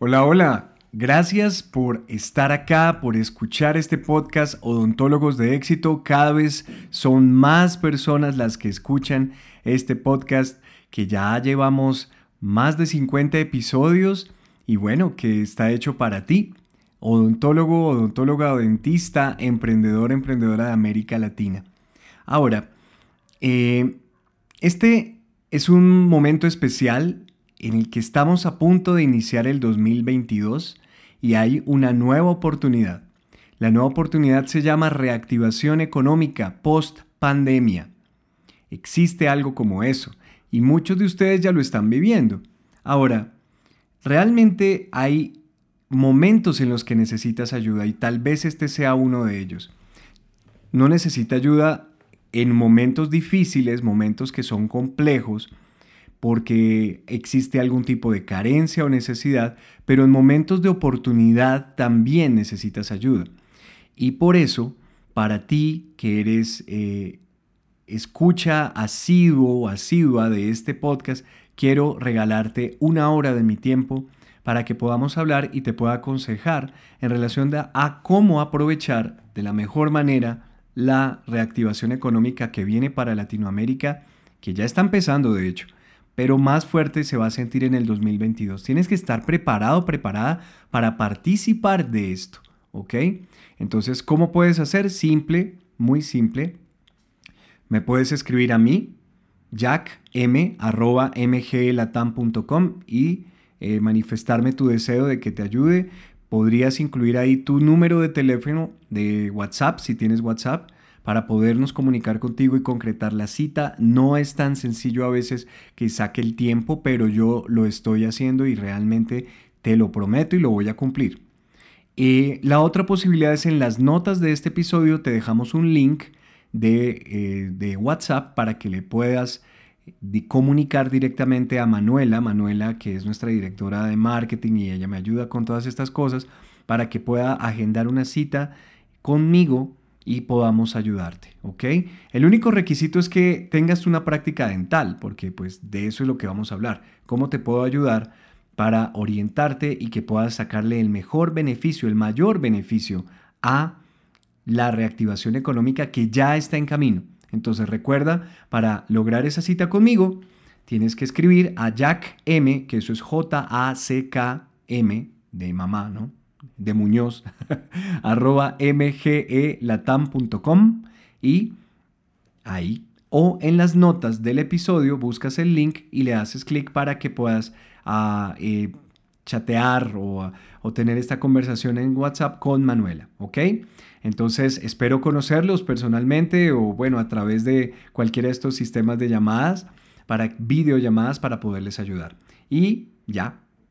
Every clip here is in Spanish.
Hola, hola. Gracias por estar acá, por escuchar este podcast Odontólogos de éxito. Cada vez son más personas las que escuchan este podcast que ya llevamos más de 50 episodios y bueno, que está hecho para ti. Odontólogo, odontóloga dentista, emprendedor, emprendedora de América Latina. Ahora, eh, este es un momento especial en el que estamos a punto de iniciar el 2022 y hay una nueva oportunidad. La nueva oportunidad se llama reactivación económica post pandemia. Existe algo como eso y muchos de ustedes ya lo están viviendo. Ahora, realmente hay momentos en los que necesitas ayuda y tal vez este sea uno de ellos. No necesita ayuda en momentos difíciles, momentos que son complejos, porque existe algún tipo de carencia o necesidad, pero en momentos de oportunidad también necesitas ayuda. Y por eso, para ti que eres eh, escucha asiduo o asidua de este podcast, quiero regalarte una hora de mi tiempo para que podamos hablar y te pueda aconsejar en relación a cómo aprovechar de la mejor manera la reactivación económica que viene para Latinoamérica, que ya está empezando de hecho, pero más fuerte se va a sentir en el 2022. Tienes que estar preparado, preparada para participar de esto, ¿ok? Entonces, ¿cómo puedes hacer? Simple, muy simple. Me puedes escribir a mí, jackm.mglatam.com y eh, manifestarme tu deseo de que te ayude. Podrías incluir ahí tu número de teléfono de WhatsApp, si tienes WhatsApp, para podernos comunicar contigo y concretar la cita. No es tan sencillo a veces que saque el tiempo, pero yo lo estoy haciendo y realmente te lo prometo y lo voy a cumplir. Eh, la otra posibilidad es en las notas de este episodio te dejamos un link de, eh, de WhatsApp para que le puedas comunicar directamente a Manuela, Manuela que es nuestra directora de marketing y ella me ayuda con todas estas cosas para que pueda agendar una cita conmigo y podamos ayudarte, ¿ok? El único requisito es que tengas una práctica dental, porque pues de eso es lo que vamos a hablar. ¿Cómo te puedo ayudar para orientarte y que puedas sacarle el mejor beneficio, el mayor beneficio a la reactivación económica que ya está en camino? Entonces recuerda, para lograr esa cita conmigo, tienes que escribir a Jack M, que eso es J-A-C-K-M de mamá, ¿no? De Muñoz, arroba mgelatam.com y ahí o en las notas del episodio buscas el link y le haces clic para que puedas ah, eh, chatear o, o, tener esta conversación en WhatsApp con Manuela, ¿ok? Entonces espero conocerlos personalmente o bueno a través de cualquiera de estos sistemas de llamadas para videollamadas para poderles ayudar. Y ya,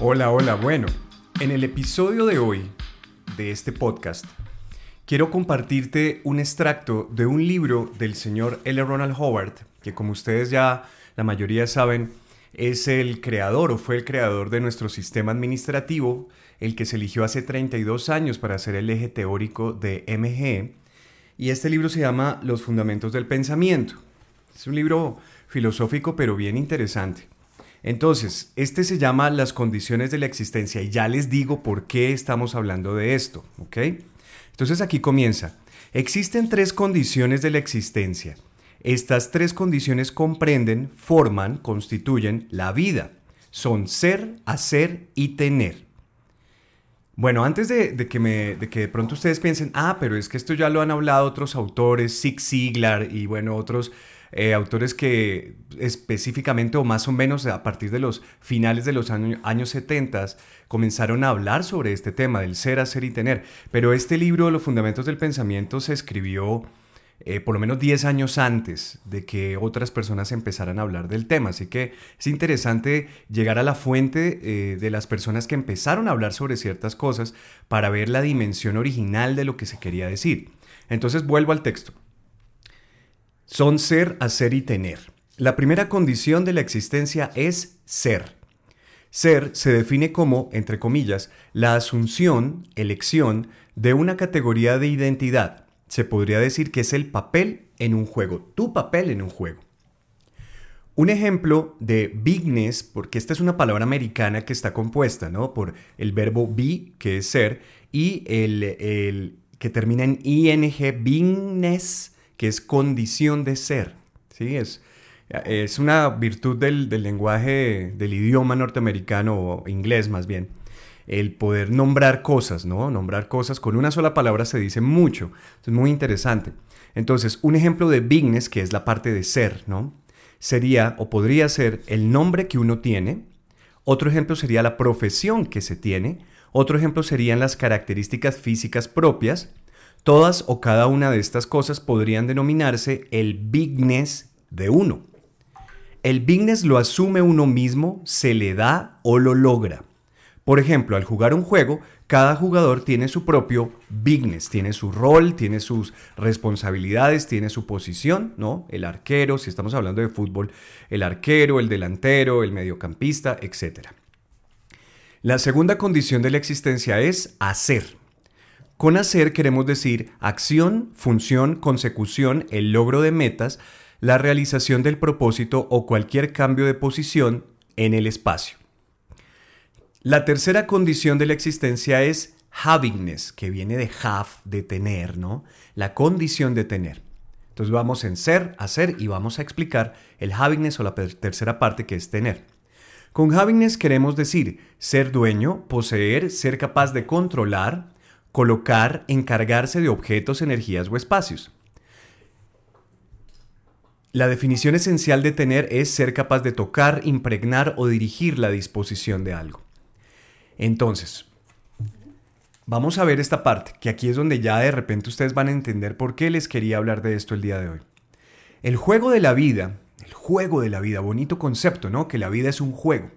Hola, hola, bueno, en el episodio de hoy de este podcast quiero compartirte un extracto de un libro del señor L. Ronald Howard, que como ustedes ya la mayoría saben, es el creador o fue el creador de nuestro sistema administrativo, el que se eligió hace 32 años para ser el eje teórico de MGE. Y este libro se llama Los Fundamentos del Pensamiento. Es un libro filosófico pero bien interesante. Entonces, este se llama las condiciones de la existencia y ya les digo por qué estamos hablando de esto, ¿ok? Entonces aquí comienza. Existen tres condiciones de la existencia. Estas tres condiciones comprenden, forman, constituyen la vida. Son ser, hacer y tener. Bueno, antes de, que de que de pronto ustedes piensen, ah, pero es que esto ya lo han hablado otros autores, Zig Ziglar y bueno, otros eh, autores que específicamente o más o menos a partir de los finales de los años 70 comenzaron a hablar sobre este tema del ser, hacer y tener. Pero este libro, Los Fundamentos del Pensamiento, se escribió eh, por lo menos 10 años antes de que otras personas empezaran a hablar del tema. Así que es interesante llegar a la fuente eh, de las personas que empezaron a hablar sobre ciertas cosas para ver la dimensión original de lo que se quería decir. Entonces vuelvo al texto. Son ser, hacer y tener. La primera condición de la existencia es ser. Ser se define como, entre comillas, la asunción, elección, de una categoría de identidad se podría decir que es el papel en un juego, tu papel en un juego. Un ejemplo de bigness, porque esta es una palabra americana que está compuesta ¿no? por el verbo be, que es ser, y el, que termina en ing, bigness, que es condición de ser. ¿sí? Es, es una virtud del, del lenguaje, del idioma norteamericano, o inglés más bien el poder nombrar cosas, ¿no? Nombrar cosas con una sola palabra se dice mucho. Es muy interesante. Entonces, un ejemplo de bigness, que es la parte de ser, ¿no? Sería o podría ser el nombre que uno tiene. Otro ejemplo sería la profesión que se tiene. Otro ejemplo serían las características físicas propias. Todas o cada una de estas cosas podrían denominarse el bigness de uno. El bigness lo asume uno mismo, se le da o lo logra. Por ejemplo, al jugar un juego, cada jugador tiene su propio bigness, tiene su rol, tiene sus responsabilidades, tiene su posición, ¿no? El arquero, si estamos hablando de fútbol, el arquero, el delantero, el mediocampista, etc. La segunda condición de la existencia es hacer. Con hacer queremos decir acción, función, consecución, el logro de metas, la realización del propósito o cualquier cambio de posición en el espacio. La tercera condición de la existencia es havingness, que viene de have, de tener, ¿no? La condición de tener. Entonces vamos en ser, hacer y vamos a explicar el havingness o la tercera parte que es tener. Con havingness queremos decir ser dueño, poseer, ser capaz de controlar, colocar, encargarse de objetos, energías o espacios. La definición esencial de tener es ser capaz de tocar, impregnar o dirigir la disposición de algo. Entonces, vamos a ver esta parte, que aquí es donde ya de repente ustedes van a entender por qué les quería hablar de esto el día de hoy. El juego de la vida, el juego de la vida, bonito concepto, ¿no? Que la vida es un juego.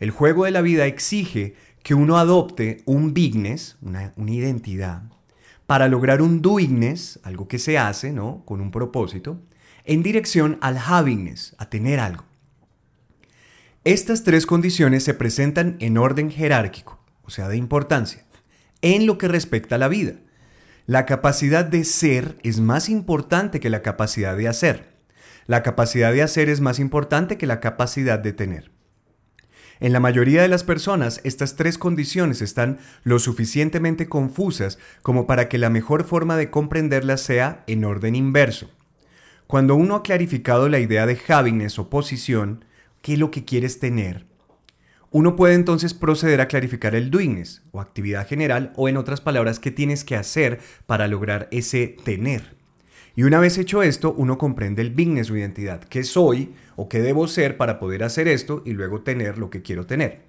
El juego de la vida exige que uno adopte un bigness, una, identidad, para lograr un doingness, algo que se hace, ¿no? Con un propósito, en dirección al havingness, a tener algo. Estas tres condiciones se presentan en orden jerárquico, o sea, de importancia, en lo que respecta a la vida. La capacidad de ser es más importante que la capacidad de hacer. La capacidad de hacer es más importante que la capacidad de tener. En la mayoría de las personas, estas tres condiciones están lo suficientemente confusas como para que la mejor forma de comprenderlas sea en orden inverso. Cuando uno ha clarificado la idea de havingness o posición, qué es lo que quieres tener. Uno puede entonces proceder a clarificar el doingness o actividad general o en otras palabras qué tienes que hacer para lograr ese tener. Y una vez hecho esto, uno comprende el bigness o identidad, qué soy o qué debo ser para poder hacer esto y luego tener lo que quiero tener.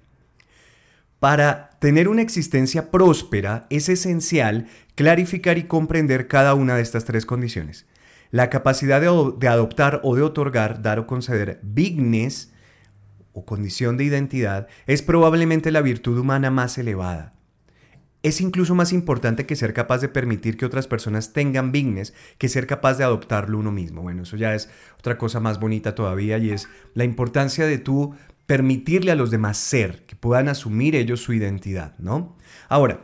Para tener una existencia próspera es esencial clarificar y comprender cada una de estas tres condiciones. La capacidad de, de adoptar o de otorgar, dar o conceder bigness o condición de identidad es probablemente la virtud humana más elevada. Es incluso más importante que ser capaz de permitir que otras personas tengan bigness que ser capaz de adoptarlo uno mismo. Bueno, eso ya es otra cosa más bonita todavía y es la importancia de tú permitirle a los demás ser, que puedan asumir ellos su identidad, ¿no? Ahora,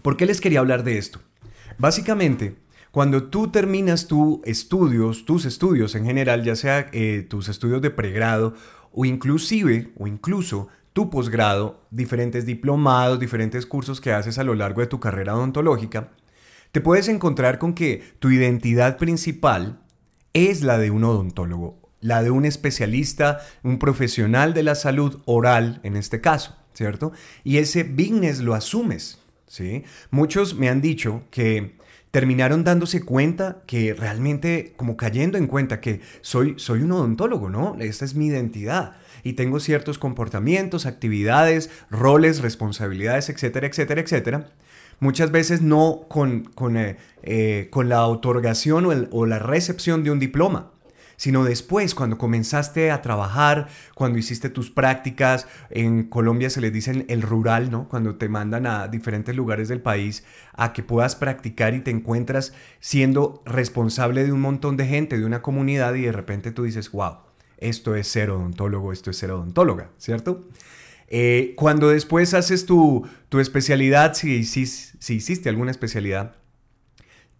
¿por qué les quería hablar de esto? Básicamente, cuando tú terminas tus estudios, tus estudios en general, ya sea eh, tus estudios de pregrado o inclusive o incluso tu posgrado, diferentes diplomados, diferentes cursos que haces a lo largo de tu carrera odontológica, te puedes encontrar con que tu identidad principal es la de un odontólogo, la de un especialista, un profesional de la salud oral en este caso, ¿cierto? Y ese business lo asumes, ¿sí? Muchos me han dicho que terminaron dándose cuenta que realmente, como cayendo en cuenta que soy, soy un odontólogo, ¿no? Esta es mi identidad y tengo ciertos comportamientos, actividades, roles, responsabilidades, etcétera, etcétera, etcétera. Muchas veces no con, con, eh, eh, con la otorgación o, o la recepción de un diploma sino después, cuando comenzaste a trabajar, cuando hiciste tus prácticas, en Colombia se les dice el rural, ¿no? Cuando te mandan a diferentes lugares del país a que puedas practicar y te encuentras siendo responsable de un montón de gente, de una comunidad y de repente tú dices, wow, esto es ser odontólogo, esto es ser odontóloga, ¿cierto? Eh, cuando después haces tu, tu especialidad, si, hiciste alguna especialidad,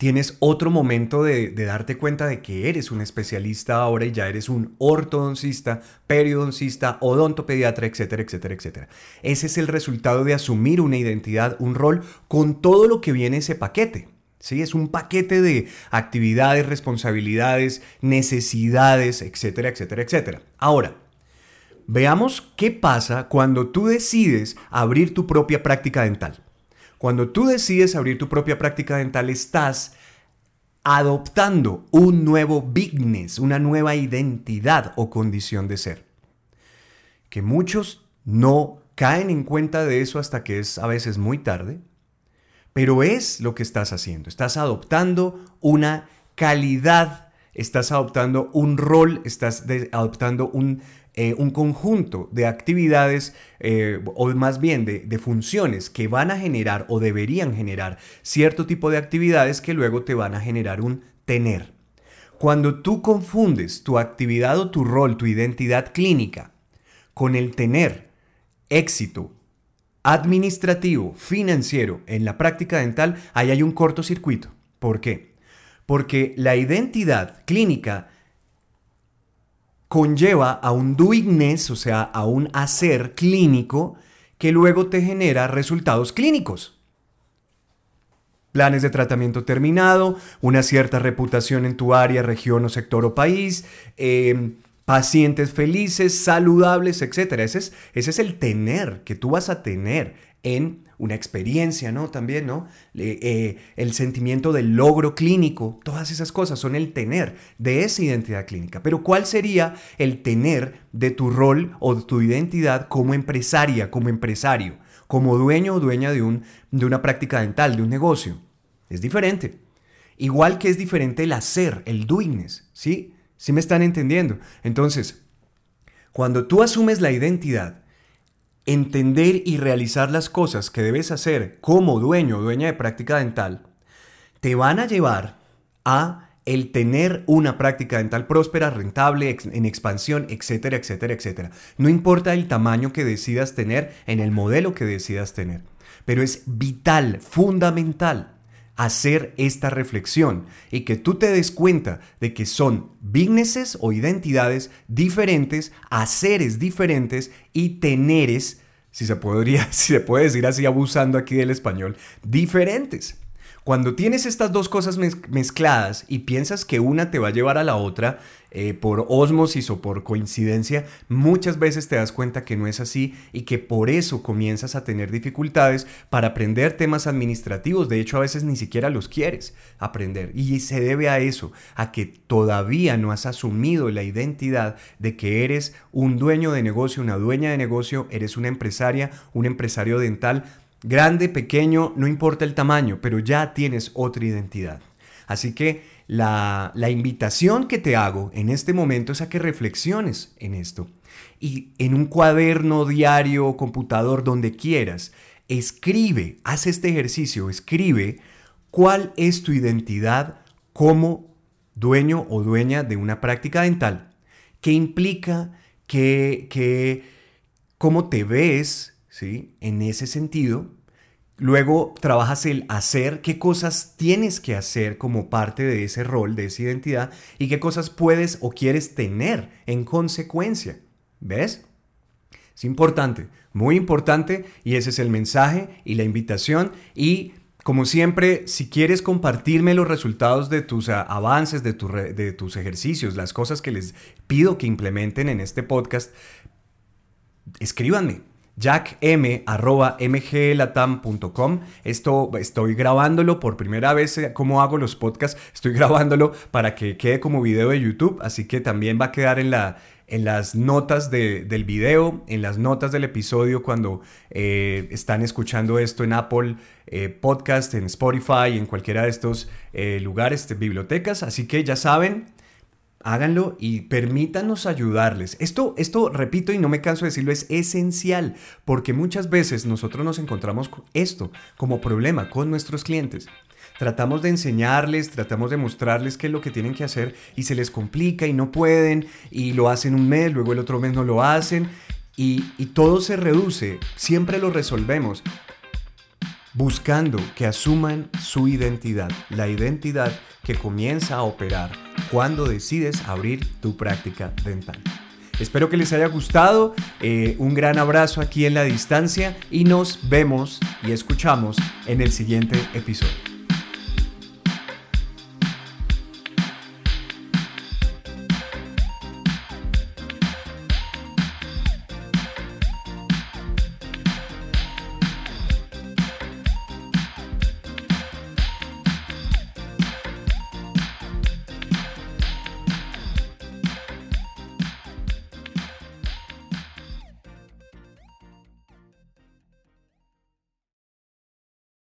tienes otro momento de, darte cuenta de que eres un especialista ahora y ya eres un ortodoncista, periodoncista, odontopediatra, etcétera, etcétera, etcétera. Ese es el resultado de asumir una identidad, un rol, con todo lo que viene ese paquete. ¿Sí? Es un paquete de actividades, responsabilidades, necesidades, etcétera, etcétera, etcétera. Ahora, veamos qué pasa cuando tú decides abrir tu propia práctica dental. Cuando tú decides abrir tu propia práctica dental, estás adoptando un nuevo business, una nueva identidad o condición de ser. Que muchos no caen en cuenta de eso hasta que es a veces muy tarde, pero es lo que estás haciendo. Estás adoptando una calidad, estás adoptando un rol, estás adoptando un eh, un conjunto de actividades eh, o más bien de, de, funciones que van a generar o deberían generar cierto tipo de actividades que luego te van a generar un tener. Cuando tú confundes tu actividad o tu rol, tu identidad clínica con el tener éxito administrativo, financiero en la práctica dental, ahí hay un cortocircuito. ¿Por qué? Porque la identidad clínica conlleva a un doingness, o sea, a un hacer clínico que luego te genera resultados clínicos. Planes de tratamiento terminado, una cierta reputación en tu área, región o sector o país, em, pacientes felices, saludables, etc. Ese es, ese es el tener que tú vas a tener en una experiencia, ¿no? También, ¿no? Eh, el sentimiento del logro clínico, todas esas cosas son el tener de esa identidad clínica. Pero ¿cuál sería el tener de tu rol o de tu identidad como empresaria, como empresario, como dueño o dueña de, un, de una práctica dental, de un negocio? Es diferente. Igual que es diferente el hacer, el doingness, ¿sí? ¿Sí me están entendiendo? Entonces, cuando tú asumes la identidad, entender y realizar las cosas que debes hacer como dueño o dueña de práctica dental, te van a llevar a el tener una práctica dental próspera, rentable, en expansión, etcétera, etcétera, etcétera. No importa el tamaño que decidas tener en el modelo que decidas tener, pero es vital, fundamental hacer esta reflexión y que tú te des cuenta de que son businesses o identidades diferentes, haceres diferentes y teneres, si se podría, si se puede decir así abusando aquí del español, diferentes. Cuando tienes estas dos cosas mezcladas y piensas que una te va a llevar a la otra eh, por osmosis o por coincidencia, muchas veces te das cuenta que no es así y que por eso comienzas a tener dificultades para aprender temas administrativos. De hecho, a veces ni siquiera los quieres aprender. Y se debe a eso, a que todavía no has asumido la identidad de que eres un dueño de negocio, una dueña de negocio, eres una empresaria, un empresario dental Grande, pequeño, no importa el tamaño, pero ya tienes otra identidad. Así que la, la, invitación que te hago en este momento es a que reflexiones en esto. Y en un cuaderno, diario, computador, donde quieras, escribe, haz este ejercicio, escribe cuál es tu identidad como dueño o dueña de una práctica dental. ¿Qué implica? que qué, ¿Cómo te ves? ¿sí? En ese sentido, luego trabajas el hacer, qué cosas tienes que hacer como parte de ese rol, de esa identidad, y qué cosas puedes o quieres tener en consecuencia. ¿Ves? Es importante, muy importante, y ese es el mensaje y la invitación. Y como siempre, si quieres compartirme los resultados de tus ah, avances, de, de tus ejercicios, las cosas que les pido que implementen en este podcast, escríbanme jackm.mglatam.com. Esto estoy grabándolo por primera vez, eh, como hago los podcasts, estoy grabándolo para que quede como video de YouTube, así que también va a quedar en la, en las notas del video, en las notas del episodio cuando eh, están escuchando esto en Apple eh, Podcast, en Spotify, en cualquiera de estos lugares, bibliotecas. Así que ya saben, háganlo y permítanos ayudarles. Esto, esto, repito y no me canso de decirlo, es esencial porque muchas veces nosotros nos encontramos con esto como problema con nuestros clientes. Tratamos de enseñarles, tratamos de mostrarles qué es lo que tienen que hacer y se les complica y no pueden y lo hacen un mes, luego el otro mes no lo hacen y, y todo se reduce, siempre lo resolvemos buscando que asuman su identidad, la identidad que comienza a operar cuando decides abrir tu práctica dental. Espero que les haya gustado, eh, un gran abrazo aquí en la distancia y nos vemos y escuchamos en el siguiente episodio.